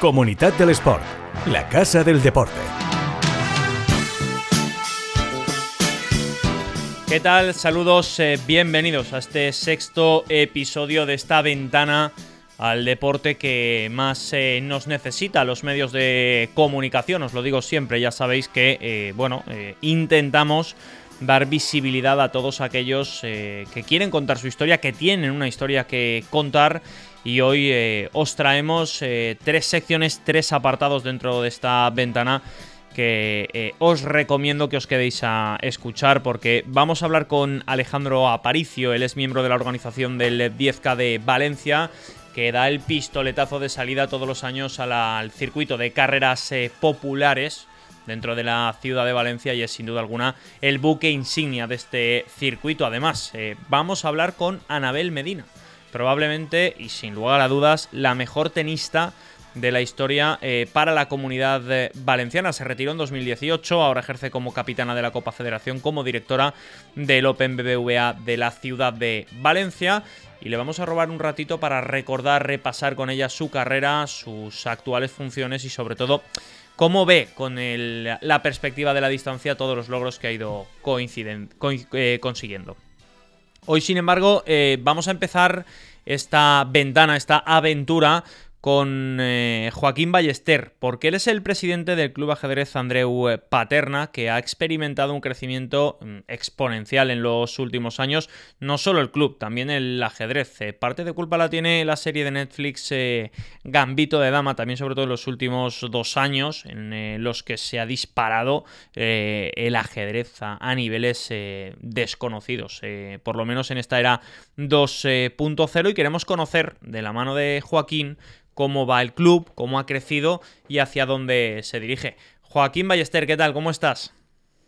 Comunidad del Sport, la casa del deporte. ¿Qué tal? Saludos, eh, bienvenidos a este sexto episodio de esta ventana al deporte que más eh, nos necesita los medios de comunicación. Os lo digo siempre, ya sabéis que, eh, bueno, intentamos dar visibilidad a todos aquellos que quieren contar su historia, que tienen una historia que contar y hoy eh, os traemos eh, tres secciones, tres apartados dentro de esta ventana que eh, os recomiendo que os quedéis a escuchar porque vamos a hablar con Alejandro Aparicio, él es miembro de la organización del 10K de Valencia que da el pistoletazo de salida todos los años al circuito de carreras populares dentro de la ciudad de Valencia y es sin duda alguna el buque insignia de este circuito. Además, vamos a hablar con Anabel Medina probablemente y sin lugar a dudas la mejor tenista de la historia eh, para la comunidad eh, valenciana. Se retiró en 2018, ahora ejerce como capitana de la Copa Federación, como directora del Open BBVA de la ciudad de Valencia. Y le vamos a robar un ratito para recordar, repasar con ella su carrera, sus actuales funciones y sobre todo cómo ve con la perspectiva de la distancia todos los logros que ha ido eh, consiguiendo. Hoy, sin embargo, eh, vamos a empezar esta ventana, esta aventura con eh, Joaquín Ballester, porque él es el presidente del Club Ajedrez Andreu eh, Paterna, que ha experimentado un crecimiento mm, exponencial en los últimos años. No solo el club, también el ajedrez. Eh, parte de culpa la tiene la serie de Netflix Gambito de Dama, también sobre todo en los últimos dos años, en los que se ha disparado el ajedrez a, a niveles desconocidos, por lo menos en esta era 2.0, y queremos conocer de la mano de Joaquín cómo va el club, cómo ha crecido y hacia dónde se dirige. Joaquín Ballester, ¿qué tal? ¿Cómo estás?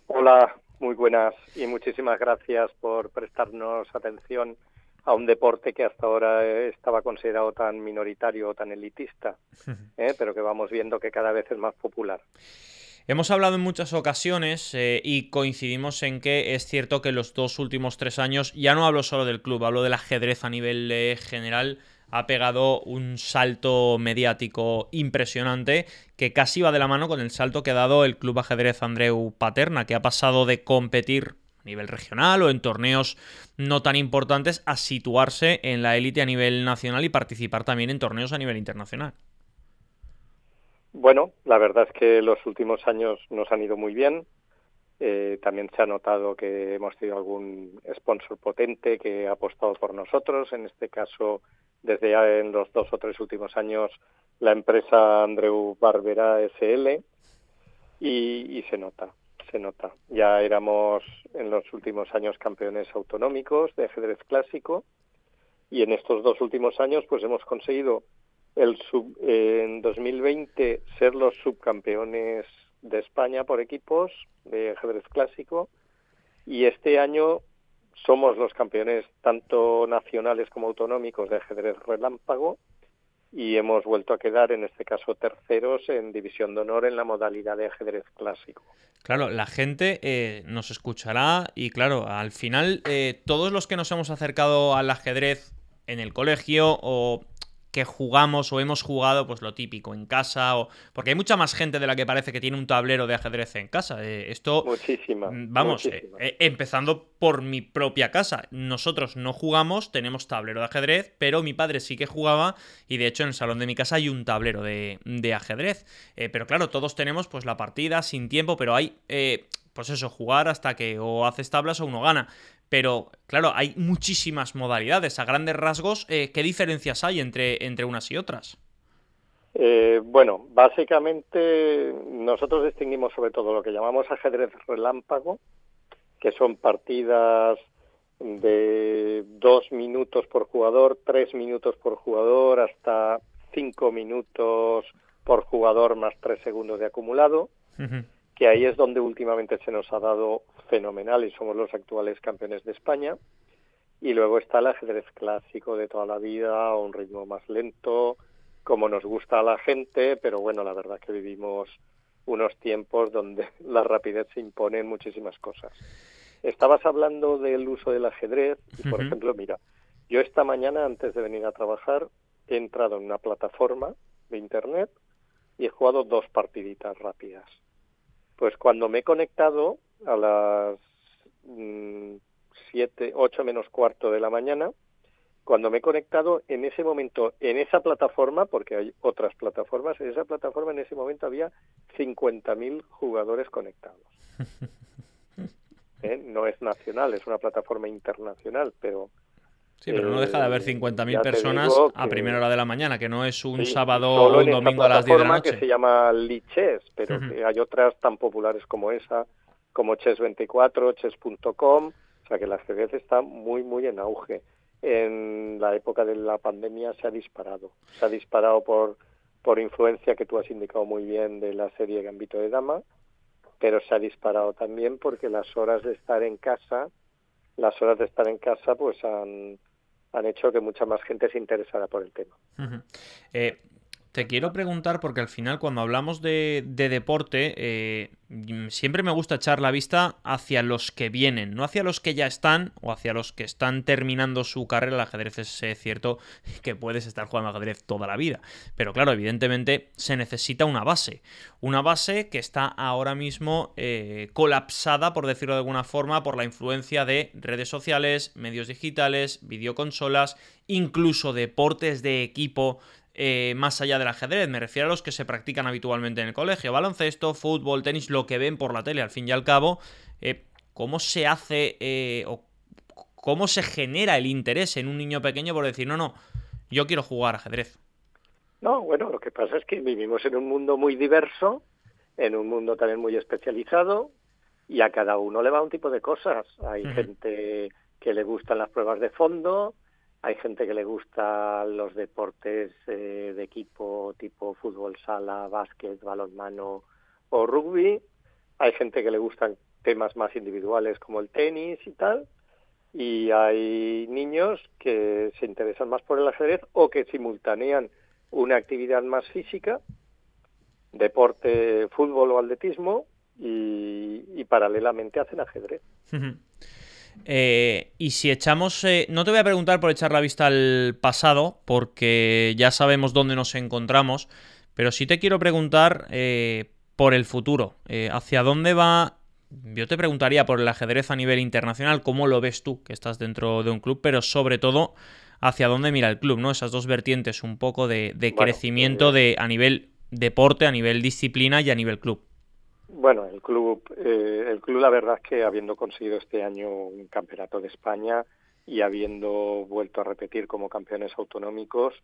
Hola, muy buenas y muchísimas gracias por prestarnos atención a un deporte que hasta ahora estaba considerado tan minoritario o tan elitista, ¿eh? pero que vamos viendo que cada vez es más popular. Hemos hablado en muchas ocasiones eh, y coincidimos en que es cierto que los dos últimos tres años, ya no hablo solo del club, hablo del ajedrez a nivel eh, general, ha pegado un salto mediático impresionante que casi va de la mano con el salto que ha dado el Club Ajedrez Andreu Paterna, que ha pasado de competir a nivel regional o en torneos no tan importantes a situarse en la élite a nivel nacional y participar también en torneos a nivel internacional. Bueno, la verdad es que los últimos años nos han ido muy bien. Eh, también se ha notado que hemos tenido algún sponsor potente que ha apostado por nosotros. En este caso, desde ya en los dos o tres últimos años la empresa Andreu Barbera SL y, se nota, se nota. Ya éramos en los últimos años campeones autonómicos de ajedrez clásico y en estos dos últimos años pues hemos conseguido el sub, en 2020 ser los subcampeones de España por equipos de ajedrez clásico y este año somos los campeones tanto nacionales como autonómicos de ajedrez relámpago y hemos vuelto a quedar, en este caso, terceros en división de honor en la modalidad de ajedrez clásico. Claro, la gente eh, nos escuchará y claro, al final eh, todos los que nos hemos acercado al ajedrez en el colegio o que jugamos o hemos jugado, pues lo típico, en casa, o porque hay mucha más gente de la que parece que tiene un tablero de ajedrez en casa. Eh, esto, muchísima. Mm, vamos, eh, eh, empezando por mi propia casa. Nosotros no jugamos, tenemos tablero de ajedrez, pero mi padre sí que jugaba y de hecho en el salón de mi casa hay un tablero de, de ajedrez. pero claro, todos tenemos pues la partida sin tiempo, pero hay pues eso, jugar hasta que o haces tablas o uno gana. Pero, claro, hay muchísimas modalidades. A grandes rasgos, eh, ¿qué diferencias hay entre, entre unas y otras? Eh, bueno, básicamente nosotros distinguimos sobre todo lo que llamamos ajedrez relámpago, que son partidas de dos minutos por jugador, tres minutos por jugador, hasta cinco minutos por jugador más tres segundos de acumulado que ahí es donde últimamente se nos ha dado fenomenal y somos los actuales campeones de España. Y luego está el ajedrez clásico de toda la vida, a un ritmo más lento, como nos gusta a la gente, pero bueno, la verdad que vivimos unos tiempos donde la rapidez se impone en muchísimas cosas. Estabas hablando del uso del ajedrez y, por ejemplo, mira, yo esta mañana, antes de venir a trabajar, he entrado en una plataforma de Internet y he jugado dos partiditas rápidas. Pues cuando me he conectado a las mm, siete, ocho menos cuarto de la mañana, cuando me he conectado en ese momento, en esa plataforma, porque hay otras plataformas, en esa plataforma en ese momento había 50.000 jugadores conectados. ¿Eh? No es nacional, es una plataforma internacional, pero... Sí, pero no deja de haber 50.000 eh, personas a primera hora de la mañana, que no es un sábado o un domingo a las 10 de la noche. que se llama Lichess, pero hay otras tan populares como esa, como Chess24, Chess.com, o sea que la ajedrez está muy, muy en auge en la época de la pandemia se ha disparado. Se ha disparado por, por influencia que tú has indicado muy bien de la serie Gambito de Dama, pero se ha disparado también porque las horas de estar en casa, las horas de estar en casa, pues han, han hecho que mucha más gente se interesara por el tema. Te quiero preguntar, porque al final cuando hablamos de, deporte, eh, siempre me gusta echar la vista hacia los que vienen, no hacia los que ya están o hacia los que están terminando su carrera. El ajedrez es eh, cierto que puedes estar jugando ajedrez toda la vida, pero claro, evidentemente se necesita una base. Una base que está ahora mismo eh, colapsada, por decirlo de alguna forma, por la influencia de redes sociales, medios digitales, videoconsolas, incluso deportes de equipo eh, más allá del ajedrez. Me refiero a los que se practican habitualmente en el colegio. Baloncesto, fútbol, tenis, lo que ven por la tele. Al fin y al cabo, eh, ¿cómo se hace eh, o cómo se genera el interés en un niño pequeño por decir, no, no, yo quiero jugar ajedrez? No, bueno, lo que pasa es que vivimos en un mundo muy diverso, en un mundo también muy especializado, y a cada uno le va un tipo de cosas. Hay gente que le gustan las pruebas de fondo, hay gente que le gusta los deportes eh, de equipo tipo fútbol sala, básquet, balonmano o rugby. Hay gente que le gustan temas más individuales como el tenis y tal. Y hay niños que se interesan más por el ajedrez o que simultanean una actividad más física, deporte, fútbol o atletismo, y, y paralelamente hacen ajedrez. Eh, y si echamos. Eh, no te voy a preguntar por echar la vista al pasado, porque ya sabemos dónde nos encontramos. Pero sí te quiero preguntar eh, por el futuro. ¿Hacia dónde va? Yo te preguntaría por el ajedrez a nivel internacional, cómo lo ves tú, que estás dentro de un club, pero sobre todo hacia dónde mira el club, ¿no? Esas dos vertientes, un poco de, crecimiento de, a nivel deporte, a nivel disciplina y a nivel club. Bueno, el club, eh, el club la verdad es que habiendo conseguido este año un campeonato de España y habiendo vuelto a repetir como campeones autonómicos,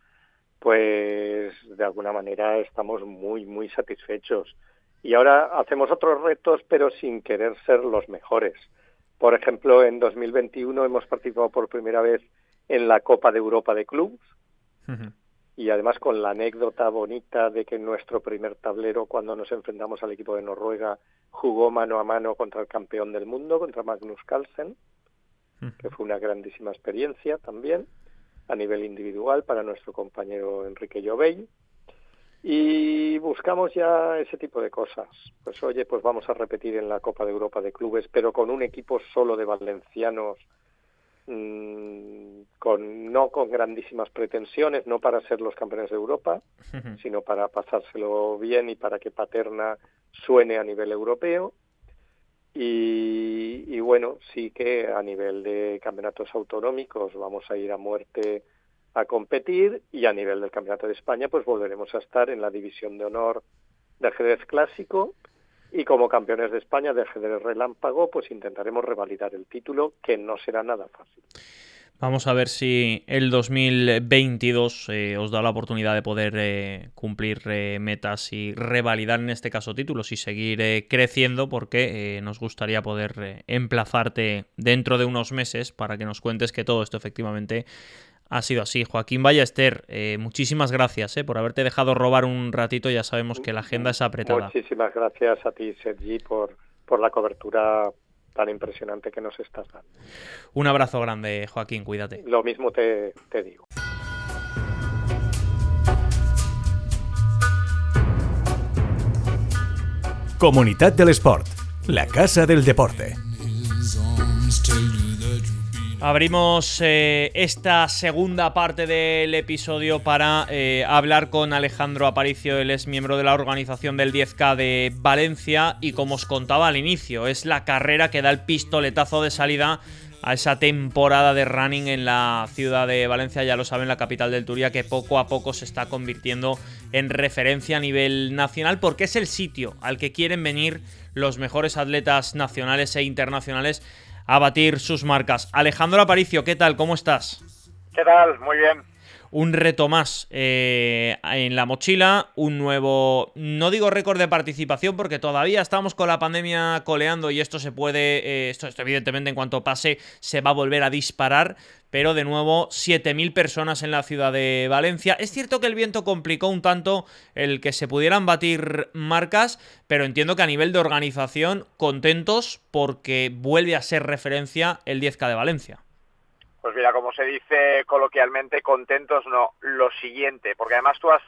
pues de alguna manera estamos muy, muy satisfechos. Y ahora hacemos otros retos, pero sin querer ser los mejores. Por ejemplo, en 2021 hemos participado por primera vez en la Copa de Europa de Clubs y además con la anécdota bonita de que nuestro primer tablero cuando nos enfrentamos al equipo de Noruega jugó mano a mano contra el campeón del mundo, contra Magnus Carlsen, que fue una grandísima experiencia también a nivel individual para nuestro compañero Enrique Llobey. Y buscamos ya ese tipo de cosas. Pues oye, pues vamos a repetir en la Copa de Europa de Clubes, pero con un equipo solo de valencianos Mm, con no con grandísimas pretensiones, no para ser los campeones de Europa, sino para pasárselo bien y para que Paterna suene a nivel europeo. Y, y, bueno, sí que a nivel de campeonatos autonómicos vamos a ir a muerte a competir y a nivel del Campeonato de España pues volveremos a estar en la división de honor de ajedrez clásico y como campeones de España de ajedrez relámpago, pues intentaremos revalidar el título, que no será nada fácil. Vamos a ver si el 2022 eh, os da la oportunidad de poder eh, cumplir eh, metas y revalidar en este caso títulos y seguir creciendo porque nos gustaría poder emplazarte dentro de unos meses para que nos cuentes que todo esto efectivamente ha sido así. Joaquín Ballester, eh, muchísimas gracias eh, por haberte dejado robar un ratito. Ya sabemos que la agenda es apretada. Muchísimas gracias a ti, Sergi, por, por la cobertura tan impresionante que nos estás dando. Un abrazo grande, Joaquín, cuídate. Lo mismo te, te digo. Comunidad del Sport, la casa del deporte. Abrimos eh, esta segunda parte del episodio para eh, hablar con Alejandro Aparicio, él es miembro de la organización del 10K de Valencia y como os contaba al inicio, es la carrera que da el pistoletazo de salida a esa temporada de running en la ciudad de Valencia, ya lo saben, la capital del Turia, que poco a poco se está convirtiendo en referencia a nivel nacional, porque es el sitio al que quieren venir los mejores atletas nacionales e internacionales a batir sus marcas. Alejandro Aparicio, ¿qué tal? ¿Cómo estás? ¿Qué tal? Muy bien. Un reto más eh, en la mochila, un nuevo, no digo récord de participación porque todavía estamos con la pandemia coleando y esto se puede, eh, esto, esto evidentemente en cuanto pase se va a volver a disparar, pero de nuevo 7.000 personas en la ciudad de Valencia. Es cierto que el viento complicó un tanto el que se pudieran batir marcas, pero entiendo que a nivel de organización contentos porque vuelve a ser referencia el 10K de Valencia. Pues mira, como se dice coloquialmente, contentos no, lo siguiente, porque además tú has,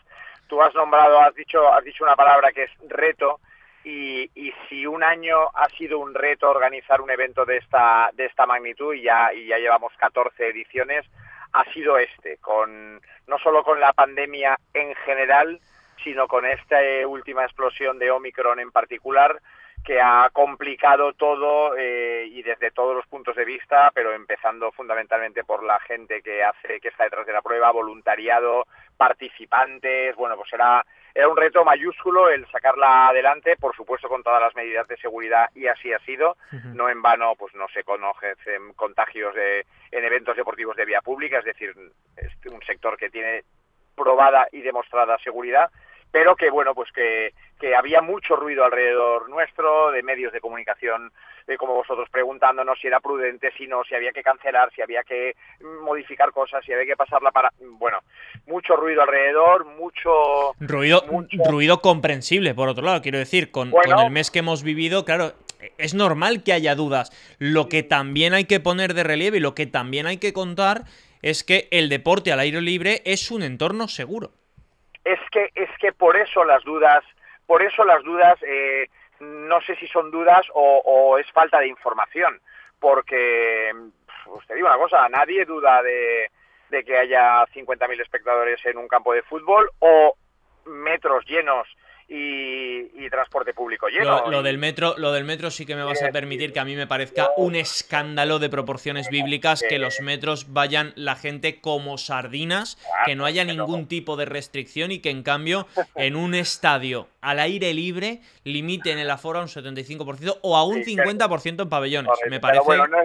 tú has nombrado, has dicho, has dicho una palabra que es reto, y, y, si un año ha sido un reto organizar un evento de esta, de esta magnitud, y ya, y ya llevamos 14 ediciones, ha sido este, con, no solo con la pandemia en general, sino con esta última explosión de Omicron en particular, que ha complicado todo eh, y desde todos los puntos de vista, pero empezando fundamentalmente por la gente que hace, que está detrás de la prueba, voluntariado, participantes, bueno, pues era, era un reto mayúsculo el sacarla adelante, por supuesto con todas las medidas de seguridad y así ha sido, no en vano pues no se conocen contagios de, en eventos deportivos de vía pública, es decir, es un sector que tiene probada y demostrada seguridad, pero que bueno, pues que, que había mucho ruido alrededor nuestro, de medios de comunicación, de como vosotros preguntándonos si era prudente, si no, si había que cancelar, si había que modificar cosas, si había que pasarla para... Bueno, mucho ruido alrededor, mucho... Ruido, ruido comprensible, por otro lado, quiero decir, con, con el mes que hemos vivido, claro, es normal que haya dudas. Lo que también hay que poner de relieve y lo que también hay que contar es que el deporte al aire libre es un entorno seguro es que es que por eso las dudas por eso las dudas eh, no sé si son dudas o, es falta de información porque usted digo una cosa nadie duda de, de que haya 50.000 espectadores en un campo de fútbol o metros llenos y, transporte público lleno. Lo, del metro, lo del metro sí que me vas a permitir que a mí me parezca un escándalo de proporciones bíblicas que los metros vayan la gente como sardinas, que no haya ningún tipo de restricción y que en cambio en un estadio al aire libre limiten el aforo a un 75% o a un 50% en pabellones. me parece. bueno, no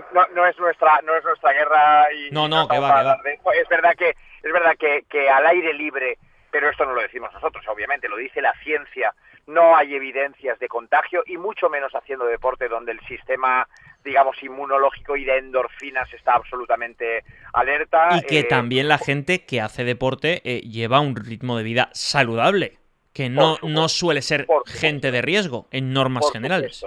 es, nuestra, no es nuestra guerra y no, no, que va, que va. Es verdad que es verdad que, que al aire libre pero esto no lo decimos nosotros, obviamente, lo dice la ciencia. No hay evidencias de contagio y mucho menos haciendo deporte donde el sistema digamos, inmunológico y de endorfinas está absolutamente alerta. Y que eh, también la gente que hace deporte eh, lleva un ritmo de vida saludable, que no, no suele ser gente de riesgo en normas generales.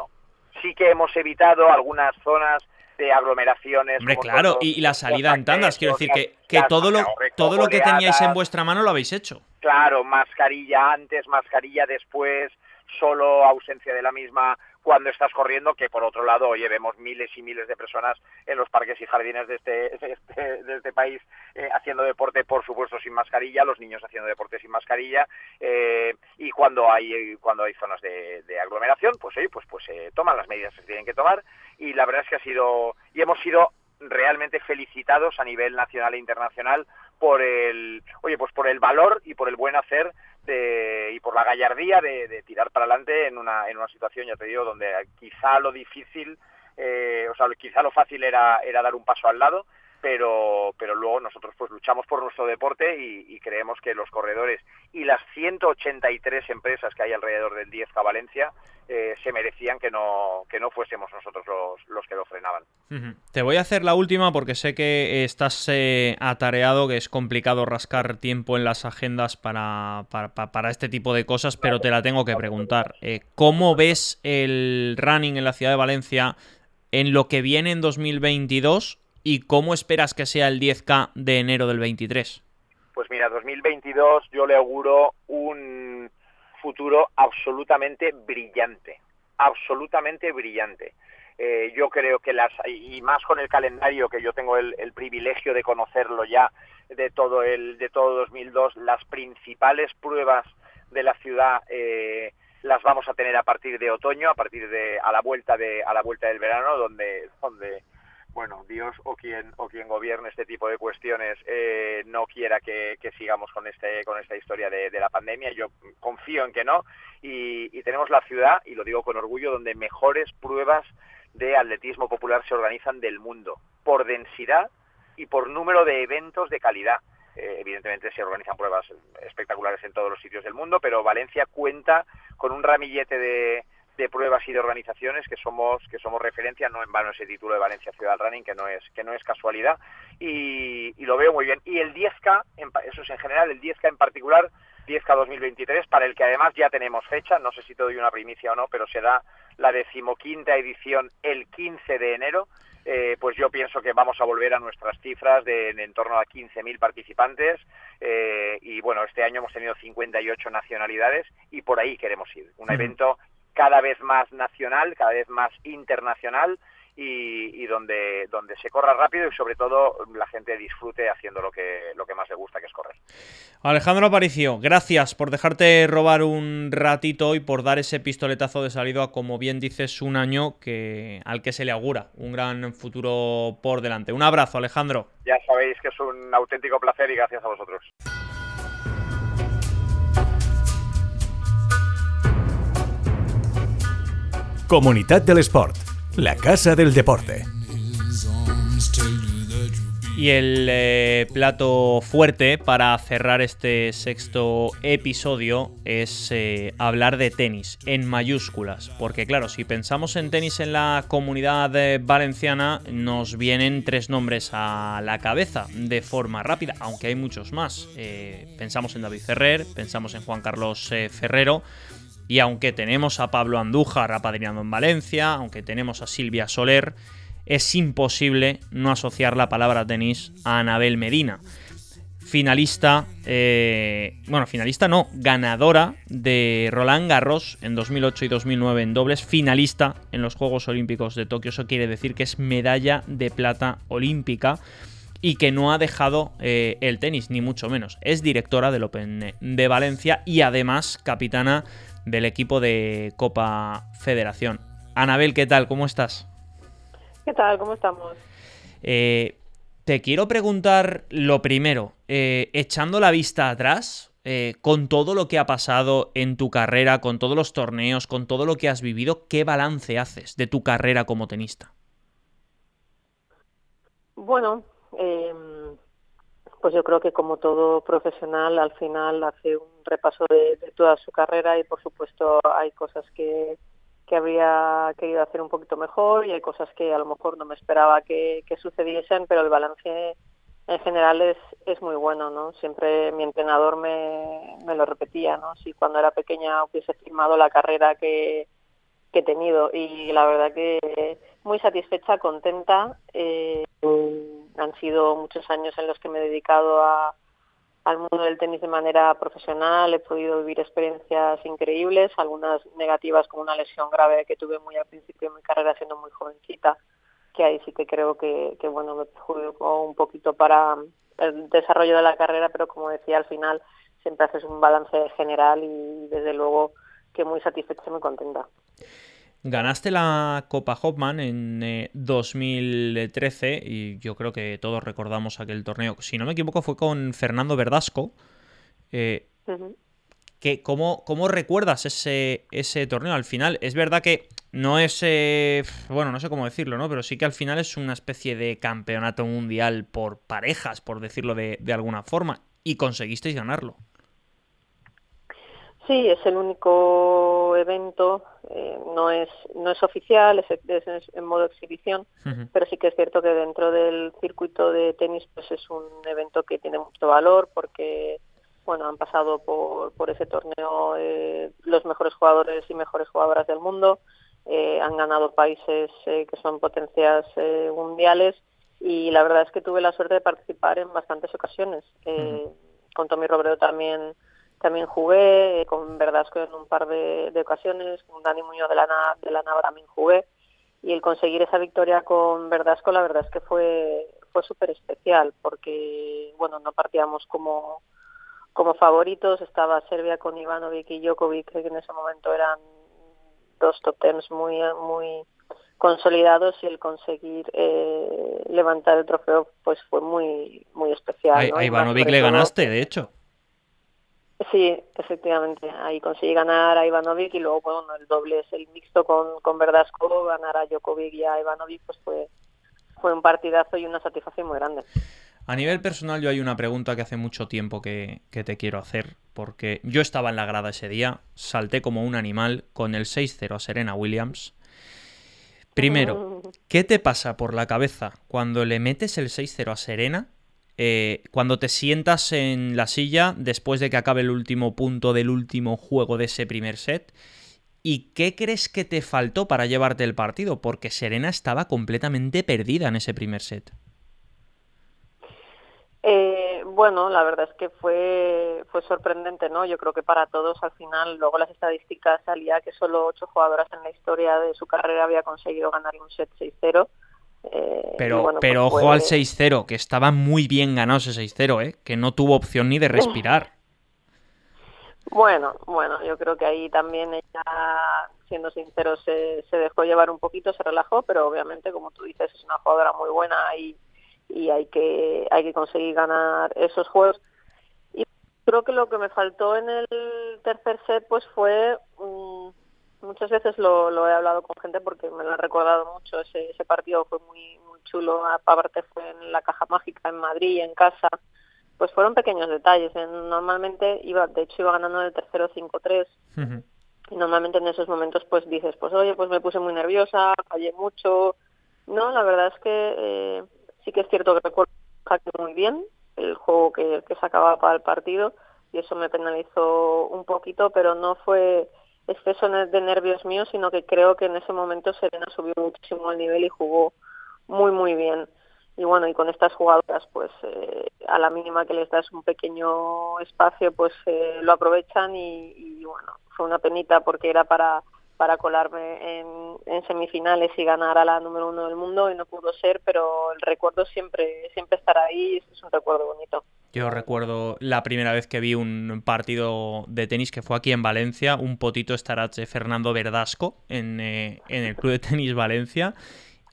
Sí que hemos evitado algunas zonas de aglomeraciones. Hombre, claro, y, la salida en tandas, quiero decir que, que todo lo, todo lo que teníais en vuestra mano lo habéis hecho. Claro, mascarilla antes, mascarilla después, solo ausencia de la misma cuando estás corriendo, que por otro lado, oye, vemos miles y miles de personas en los parques y jardines de este, este, de este país eh, haciendo deporte, por supuesto, sin mascarilla, los niños haciendo deporte sin mascarilla, eh, y cuando hay cuando hay zonas de, aglomeración, pues oye, pues, pues se toman las medidas que se tienen que tomar, y la verdad es que ha sido, y hemos sido realmente felicitados a nivel nacional e internacional por el, oye, pues por el valor y por el buen hacer de, y por la gallardía de, tirar para adelante en una, en una situación, ya te digo, donde quizá lo difícil, eh, o sea, quizá lo fácil era, era dar un paso al lado, pero, pero luego nosotros pues luchamos por nuestro deporte y, creemos que los corredores y las 183 empresas que hay alrededor del 10K Valencia eh, se merecían que no, que no fuésemos nosotros los, los que lo frenaban. Te voy a hacer la última porque sé que estás eh, atareado, que es complicado rascar tiempo en las agendas para, para, este tipo de cosas, pero te la tengo que preguntar. Eh, ¿Cómo ves el running en la ciudad de Valencia en lo que viene en 2022 ¿Y cómo esperas que sea el 10K de enero del 23? Pues mira, 2022 yo le auguro un futuro absolutamente brillante, absolutamente brillante. Eh, yo creo que las, y más con el calendario que yo tengo el, privilegio de conocerlo ya de todo el, de todo 2002, las principales pruebas de la ciudad, eh, las vamos a tener a partir de otoño, a partir de, a la vuelta de, a la vuelta del verano, donde, donde, bueno, Dios o quien o quien gobierne este tipo de cuestiones eh, no quiera que, sigamos con este con esta historia de, la pandemia. Yo confío en que no y, tenemos la ciudad y lo digo con orgullo donde mejores pruebas de atletismo popular se organizan del mundo por densidad y por número de eventos de calidad. Eh, evidentemente se organizan pruebas espectaculares en todos los sitios del mundo, pero Valencia cuenta con un ramillete de, de pruebas y de organizaciones que somos que somos referencia no en vano ese título de Valencia Ciudad Running que no es que no es casualidad y, lo veo muy bien y el 10k eso es en general el 10k en particular 10k 2023 para el que además ya tenemos fecha no sé si te doy una primicia o no pero será la decimoquinta edición el 15 de enero eh, pues yo pienso que vamos a volver a nuestras cifras de en, torno a 15.000 participantes eh, y bueno, este año hemos tenido 58 nacionalidades y por ahí queremos ir. Un evento cada vez más nacional, cada vez más internacional y, donde, donde se corra rápido y sobre todo la gente disfrute haciendo lo que, lo que más le gusta, que es correr. Alejandro Aparicio, gracias por dejarte robar un ratito y por dar ese pistoletazo de salida como bien dices, un año que, al que se le augura un gran futuro por delante. Un abrazo, Alejandro. Ya sabéis que es un auténtico placer y gracias a vosotros. Comunidad del Sport, la casa del deporte. Y el eh, plato fuerte para cerrar este sexto episodio es eh, hablar de tenis en mayúsculas. Porque claro, si pensamos en tenis en la comunidad eh, valenciana, nos vienen tres nombres a la cabeza de forma rápida, aunque hay muchos más. pensamos en David Ferrer, pensamos en Juan Carlos Ferrero y aunque tenemos a Pablo Andújar apadrinado en Valencia, aunque tenemos a Silvia Soler, es imposible no asociar la palabra tenis a Anabel Medina. Finalista, eh, bueno, finalista no, ganadora de Roland Garros en 2008 y 2009 en dobles, finalista en los Juegos Olímpicos de Tokio, eso quiere decir que es medalla de plata olímpica y que no ha dejado eh, el tenis, ni mucho menos. Es directora del Open de Valencia y además capitana del equipo de Copa Federación. Anabel, ¿qué tal? ¿Cómo estás? ¿Qué tal? ¿Cómo estamos? Eh, te quiero preguntar lo primero, eh, echando la vista atrás, eh, con todo lo que ha pasado en tu carrera, con todos los torneos, con todo lo que has vivido, ¿qué balance haces de tu carrera como tenista? Bueno, em, pues yo creo que como todo profesional al final hace un repaso de, toda su carrera y por supuesto hay cosas que, que habría querido hacer un poquito mejor y hay cosas que a lo mejor no me esperaba que, sucediesen, pero el balance en general es, es muy bueno, ¿no? Siempre mi entrenador me, me lo repetía, ¿no? Si cuando era pequeña hubiese firmado la carrera que, que he tenido y la verdad que muy satisfecha, contenta. Eh, han sido muchos años en los que me he dedicado a, al mundo del tenis de manera profesional, he podido vivir experiencias increíbles, algunas negativas como una lesión grave que tuve muy al principio de mi carrera siendo muy jovencita, que ahí sí que creo que, bueno, me perjudicó un poquito para el desarrollo de la carrera, pero como decía, al final siempre haces un balance general y desde luego que muy satisfecha y muy contenta. Ganaste la Copa Hopman en 2013 eh, y yo creo que todos recordamos aquel torneo. Si no me equivoco fue con Fernando Verdasco. Eh, ¿cómo, recuerdas ese, ese torneo al final? Es verdad que no es, eh, bueno, no sé cómo decirlo, ¿no? Pero sí que al final es una especie de campeonato mundial por parejas, por decirlo de, de alguna forma. Y conseguisteis ganarlo. Sí, es el único evento, eh, no es no es oficial, es, en modo exhibición, pero sí que es cierto que dentro del circuito de tenis pues es un evento que tiene mucho valor porque bueno han pasado por, por ese torneo eh, los mejores jugadores y mejores jugadoras del mundo, eh, han ganado países que son potencias mundiales y la verdad es que tuve la suerte de participar en bastantes ocasiones. Con Tommy Robredo también también jugué eh, con Verdasco en un par de, ocasiones, con Dani Muñoz de la, de la también jugué y el conseguir esa victoria con Verdasco la verdad es que fue fue súper especial porque bueno no partíamos como como favoritos estaba Serbia con Ivanovic y Djokovic que en ese momento eran dos top tens muy muy consolidados y el conseguir eh, levantar el trofeo pues fue muy muy especial. A, Ivanovic le ganaste, de hecho. Sí, efectivamente. Ahí conseguí ganar a Ivanovic y luego, bueno, el doble es el mixto con, con Verdasco, ganar a Djokovic y a Ivanovic, pues fue, fue un partidazo y una satisfacción muy grande. A nivel personal, yo hay una pregunta que hace mucho tiempo que, que, te quiero hacer, porque yo estaba en la grada ese día, salté como un animal con el 6-0 a Serena Williams. Primero. ¿qué te pasa por la cabeza cuando le metes el 6-0 a Serena eh, cuando te sientas en la silla después de que acabe el último punto del último juego de ese primer set. ¿Y qué crees que te faltó para llevarte el partido? Porque Serena estaba completamente perdida en ese primer set. Eh, bueno, la verdad es que fue, fue sorprendente, ¿no? Yo creo que para todos al final, luego las estadísticas salía que solo ocho jugadoras en la historia de su carrera había conseguido ganar un set 6-0 eh, pero pero pues ojo al 6-0, que estaba muy bien ganado ese 6-0, ¿eh? que no tuvo opción ni de respirar. Bueno, bueno, yo creo que ahí también ella, siendo sincero, se, se dejó llevar un poquito, se relajó, pero obviamente, como tú dices, es una jugadora muy buena y, y hay que hay que conseguir ganar esos juegos. Y creo que lo que me faltó en el tercer set pues fue muchas veces lo, lo, he hablado con gente porque me lo ha recordado mucho. Ese, ese partido fue muy, muy chulo. Aparte fue en la Caja Mágica en Madrid, en casa. Pues fueron pequeños detalles. Normalmente iba, de hecho iba ganando el tercero 5-3. Y normalmente en esos momentos pues dices, pues oye, pues me puse muy nerviosa, fallé mucho. No, la verdad es que eh, sí que es cierto que recuerdo muy bien el juego que, que sacaba para el partido y eso me penalizó un poquito, pero no fue exceso de nervios míos, sino que creo que en ese momento Serena subió muchísimo el nivel y jugó muy, muy bien. Y bueno, y con estas jugadoras, pues eh, a la mínima que les das un pequeño espacio, pues eh, lo aprovechan y, bueno, fue una penita porque era para, para colarme en, en, semifinales y ganar a la número uno del mundo y no pudo ser, pero el recuerdo siempre, siempre estará ahí y es un recuerdo bonito. Yo recuerdo la primera vez que vi un partido de tenis que fue aquí en Valencia, un potito estarache Fernando Verdasco en, eh, en el Club de Tenis Valencia.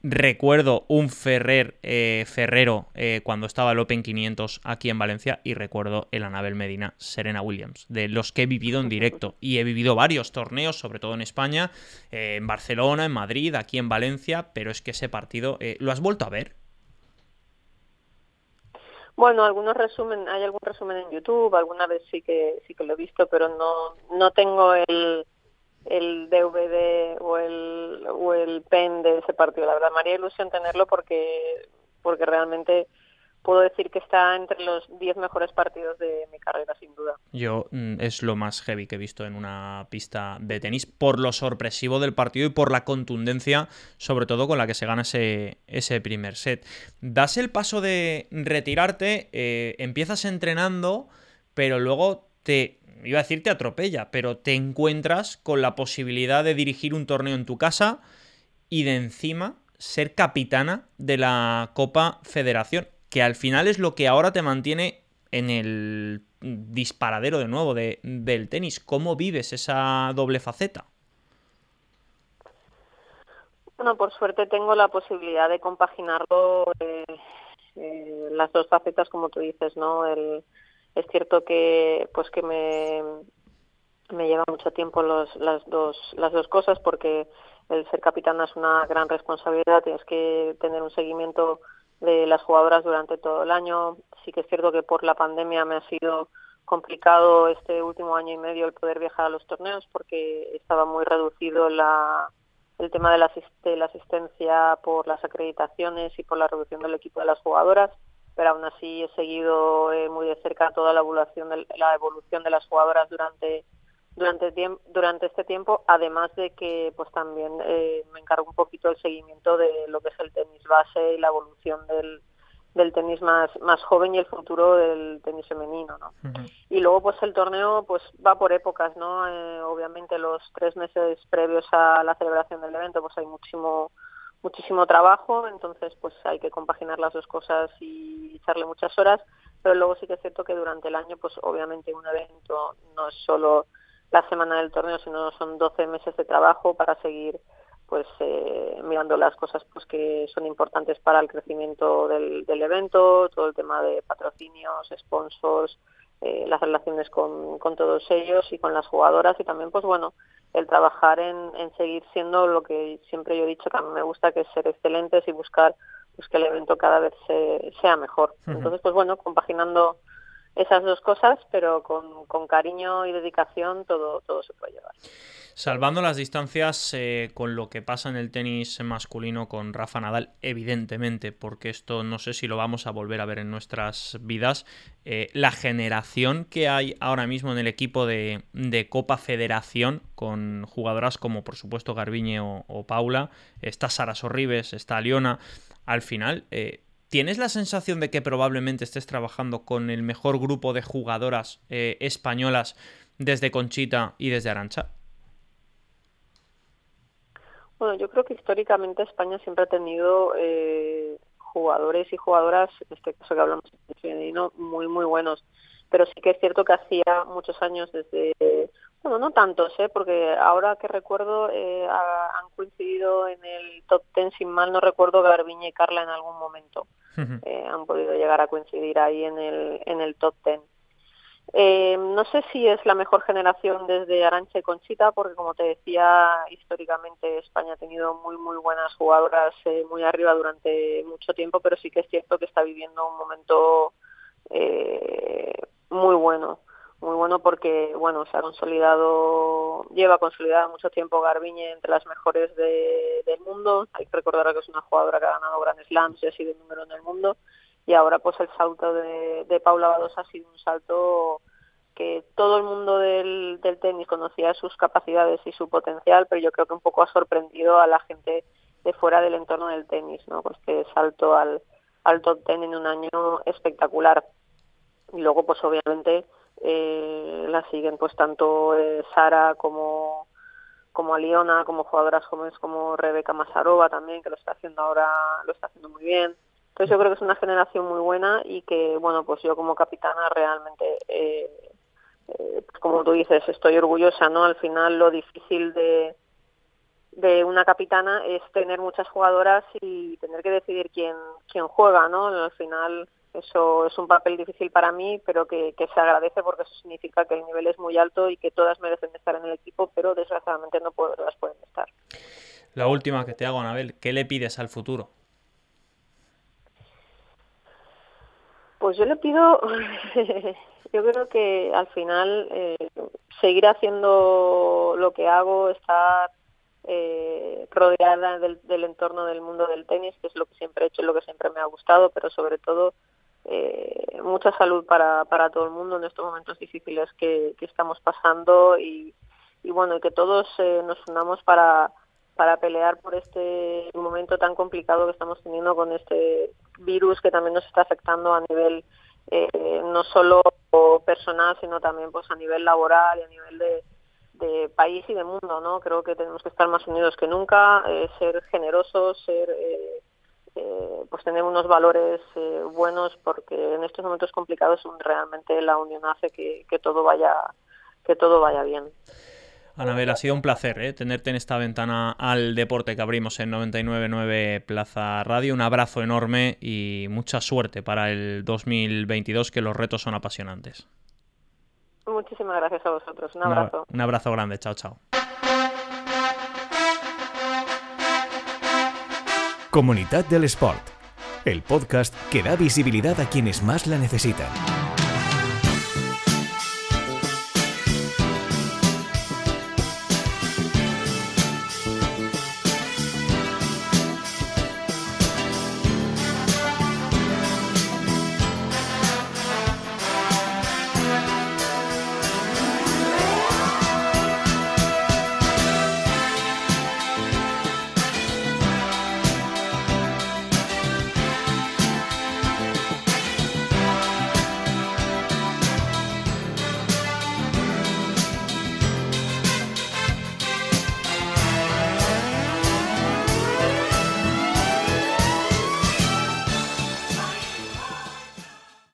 Recuerdo un Ferrer eh, Ferrero eh, cuando estaba el Open 500 aquí en Valencia y recuerdo el Anabel Medina Serena Williams, de los que he vivido en directo. Y he vivido varios torneos, sobre todo en España, en Barcelona, en Madrid, aquí en Valencia, pero es que ese partido, ¿lo has vuelto a ver? Bueno, algunos resumen, hay algún resumen en YouTube, alguna vez sí que sí que lo he visto, pero no no tengo el el DVD o el o el pen de ese partido. La verdad, me haría ilusión tenerlo porque porque realmente puedo decir que está entre los 10 mejores partidos de mi carrera, sin duda. Yo mm, es lo más heavy que he visto en una pista de tenis, por lo sorpresivo del partido y por la contundencia, sobre todo con la que se gana ese, primer set. Das el paso de retirarte, eh, empiezas entrenando, pero luego te iba a decir te atropella, pero te encuentras con la posibilidad de dirigir un torneo en tu casa y de encima ser capitana de la Copa Federación que al final es lo que ahora te mantiene en el disparadero de nuevo de, del tenis. ¿Cómo vives esa doble faceta? Bueno, por suerte tengo la posibilidad de compaginarlo eh, eh, las dos facetas, como tú dices, ¿no? El, es cierto que, pues que me, me lleva mucho tiempo los, las dos las dos cosas porque el ser capitana es una gran responsabilidad. Tienes que tener un seguimiento de las jugadoras durante todo el año. Sí que es cierto que por la pandemia me ha sido complicado este último año y medio el poder viajar a los torneos porque estaba muy reducido la, el tema de la, asistencia por las acreditaciones y por la reducción del equipo de las jugadoras, pero aún así he seguido eh, muy de cerca toda la evolución de, la evolución de las jugadoras durante durante durante este tiempo además de que pues también eh, me encargo un poquito del seguimiento de lo que es el tenis base y la evolución del, del tenis más más joven y el futuro del tenis femenino no y luego pues el torneo pues va por épocas no eh, obviamente los tres meses previos a la celebración del evento pues hay muchísimo muchísimo trabajo, entonces pues hay que compaginar las dos cosas y echarle muchas horas, pero luego sí que es cierto que durante el año pues obviamente un evento no es solo la semana del torneo, sino son 12 meses de trabajo para seguir pues eh, mirando las cosas pues que son importantes para el crecimiento del, del evento, todo el tema de patrocinios, sponsors, eh, las relaciones con, con todos ellos y con las jugadoras y también pues bueno el trabajar en, seguir siendo lo que siempre yo he dicho que a mí me gusta, que es ser excelentes y buscar pues, que el evento cada vez sea mejor. Entonces, pues bueno, compaginando esas dos cosas, pero con, con cariño y dedicación todo, todo se puede llevar. Salvando las distancias eh, con lo que pasa en el tenis masculino con Rafa Nadal, evidentemente, porque esto no sé si lo vamos a volver a ver en nuestras vidas, eh, la generación que hay ahora mismo en el equipo de, Copa Federación, con jugadoras como por supuesto Garbiñe o, Paula, está Sara Sorribes, está Leona, al final... Eh, ¿Tienes la sensación de que probablemente estés trabajando con el mejor grupo de jugadoras españolas desde Conchita y desde Arancha? Bueno, yo creo que históricamente España siempre ha tenido eh, jugadores y jugadoras, en este caso que hablamos de femenino, muy, muy buenos. Pero sí que es cierto que hacía muchos años desde, bueno, no tantos, ¿eh? porque ahora que recuerdo eh, han coincidido en el top ten, sin mal no recuerdo, Garbiñe y Carla en algún momento. Eh, han podido llegar a coincidir ahí en el, en el top ten. Eh, no sé si es la mejor generación desde Arancha y Conchita, porque como te decía, históricamente España ha tenido muy, muy buenas jugadoras eh, muy arriba durante mucho tiempo, pero sí que es cierto que está viviendo un momento eh, muy bueno, muy bueno porque, bueno, se ha consolidado, lleva consolidada mucho tiempo Garbiñe entre las mejores del mundo. Hay que recordar que es una jugadora que ha ganado Grand Slams y ha sido el número en el mundo y ahora pues el salto de, de Paula Badosa ha sido un salto que todo el mundo del, del tenis conocía sus capacidades y su potencial, pero yo creo que un poco ha sorprendido a la gente de fuera del entorno del tenis, ¿no? Pues que salto al, al top ten en un año espectacular. Y luego, pues obviamente, eh, la siguen pues tanto eh, Sara como como Aliona, como jugadoras jóvenes como Rebeca Masarova también, que lo está haciendo ahora, lo está haciendo muy bien. Entonces yo creo que es una generación muy buena y que, bueno, pues yo como capitana realmente, eh, eh, pues como tú dices, estoy orgullosa, ¿no? Al final lo difícil de, de una capitana es tener muchas jugadoras y tener que decidir quién, quién juega, ¿no? Al final eso es un papel difícil para mí, pero que, que se agradece porque eso significa que el nivel es muy alto y que todas merecen estar en el equipo, pero desgraciadamente no todas pueden estar. La última que te hago, Anabel, ¿qué le pides al futuro? Pues yo le pido, yo creo que al final eh, seguir haciendo lo que hago, estar eh, rodeada del, entorno del mundo del tenis, que es lo que siempre he hecho, lo que siempre me ha gustado, pero sobre todo eh, mucha salud para, para todo el mundo en estos momentos difíciles que, estamos pasando y, y bueno, que todos nos unamos para para pelear por este momento tan complicado que estamos teniendo con este virus que también nos está afectando a nivel eh, no solo personal sino también pues a nivel laboral y a nivel de, país y de mundo no creo que tenemos que estar más unidos que nunca eh, ser generosos ser eh, pues tener unos valores buenos porque en estos momentos complicados realmente la unión hace que, que todo vaya que todo vaya bien Anabel, ha sido un placer ¿eh? tenerte en esta ventana al deporte que abrimos en 99.9 Plaza Radio. Un abrazo enorme y mucha suerte para el 2022, que los retos son apasionantes. Muchísimas gracias a vosotros. Un abrazo. Un abrazo grande. Chao, chao. Comunidad del Sport, el podcast que da visibilidad a quienes más la necesitan.